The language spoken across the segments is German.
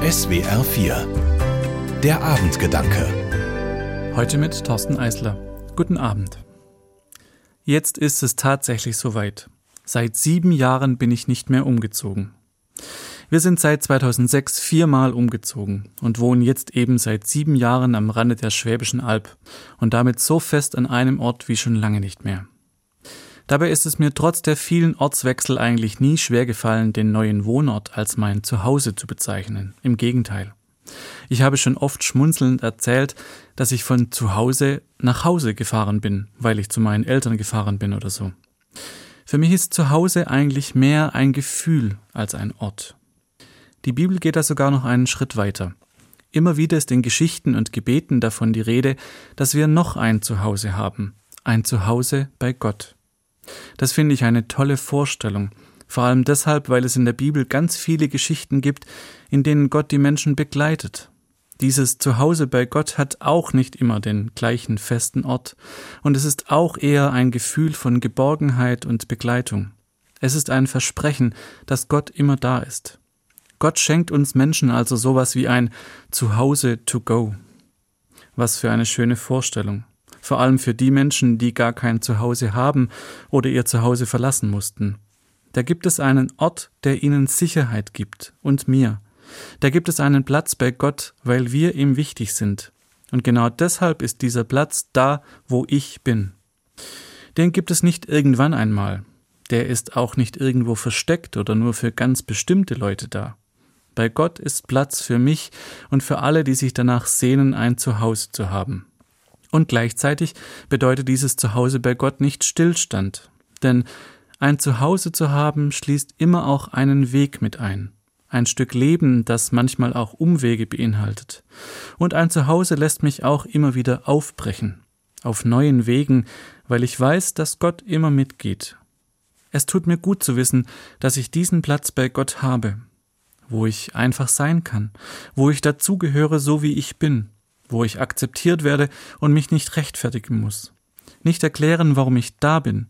SWR 4 Der Abendgedanke Heute mit Thorsten Eisler. Guten Abend. Jetzt ist es tatsächlich soweit. Seit sieben Jahren bin ich nicht mehr umgezogen. Wir sind seit 2006 viermal umgezogen und wohnen jetzt eben seit sieben Jahren am Rande der Schwäbischen Alb und damit so fest an einem Ort wie schon lange nicht mehr. Dabei ist es mir trotz der vielen Ortswechsel eigentlich nie schwer gefallen, den neuen Wohnort als mein Zuhause zu bezeichnen. Im Gegenteil. Ich habe schon oft schmunzelnd erzählt, dass ich von zu Hause nach Hause gefahren bin, weil ich zu meinen Eltern gefahren bin oder so. Für mich ist zu Hause eigentlich mehr ein Gefühl als ein Ort. Die Bibel geht da sogar noch einen Schritt weiter. Immer wieder ist in Geschichten und Gebeten davon die Rede, dass wir noch ein Zuhause haben, ein Zuhause bei Gott. Das finde ich eine tolle Vorstellung, vor allem deshalb, weil es in der Bibel ganz viele Geschichten gibt, in denen Gott die Menschen begleitet. Dieses Zuhause bei Gott hat auch nicht immer den gleichen festen Ort, und es ist auch eher ein Gefühl von Geborgenheit und Begleitung. Es ist ein Versprechen, dass Gott immer da ist. Gott schenkt uns Menschen also sowas wie ein Zuhause to go. Was für eine schöne Vorstellung vor allem für die Menschen, die gar kein Zuhause haben oder ihr Zuhause verlassen mussten. Da gibt es einen Ort, der ihnen Sicherheit gibt und mir. Da gibt es einen Platz bei Gott, weil wir ihm wichtig sind. Und genau deshalb ist dieser Platz da, wo ich bin. Den gibt es nicht irgendwann einmal. Der ist auch nicht irgendwo versteckt oder nur für ganz bestimmte Leute da. Bei Gott ist Platz für mich und für alle, die sich danach sehnen, ein Zuhause zu haben. Und gleichzeitig bedeutet dieses Zuhause bei Gott nicht Stillstand, denn ein Zuhause zu haben schließt immer auch einen Weg mit ein, ein Stück Leben, das manchmal auch Umwege beinhaltet. Und ein Zuhause lässt mich auch immer wieder aufbrechen, auf neuen Wegen, weil ich weiß, dass Gott immer mitgeht. Es tut mir gut zu wissen, dass ich diesen Platz bei Gott habe, wo ich einfach sein kann, wo ich dazugehöre, so wie ich bin, wo ich akzeptiert werde und mich nicht rechtfertigen muss, nicht erklären, warum ich da bin,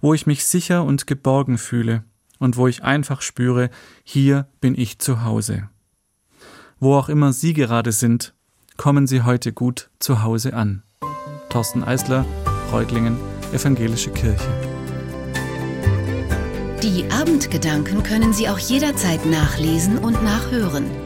wo ich mich sicher und geborgen fühle und wo ich einfach spüre, hier bin ich zu Hause. Wo auch immer Sie gerade sind, kommen Sie heute gut zu Hause an. Thorsten Eisler, Reutlingen, Evangelische Kirche. Die Abendgedanken können Sie auch jederzeit nachlesen und nachhören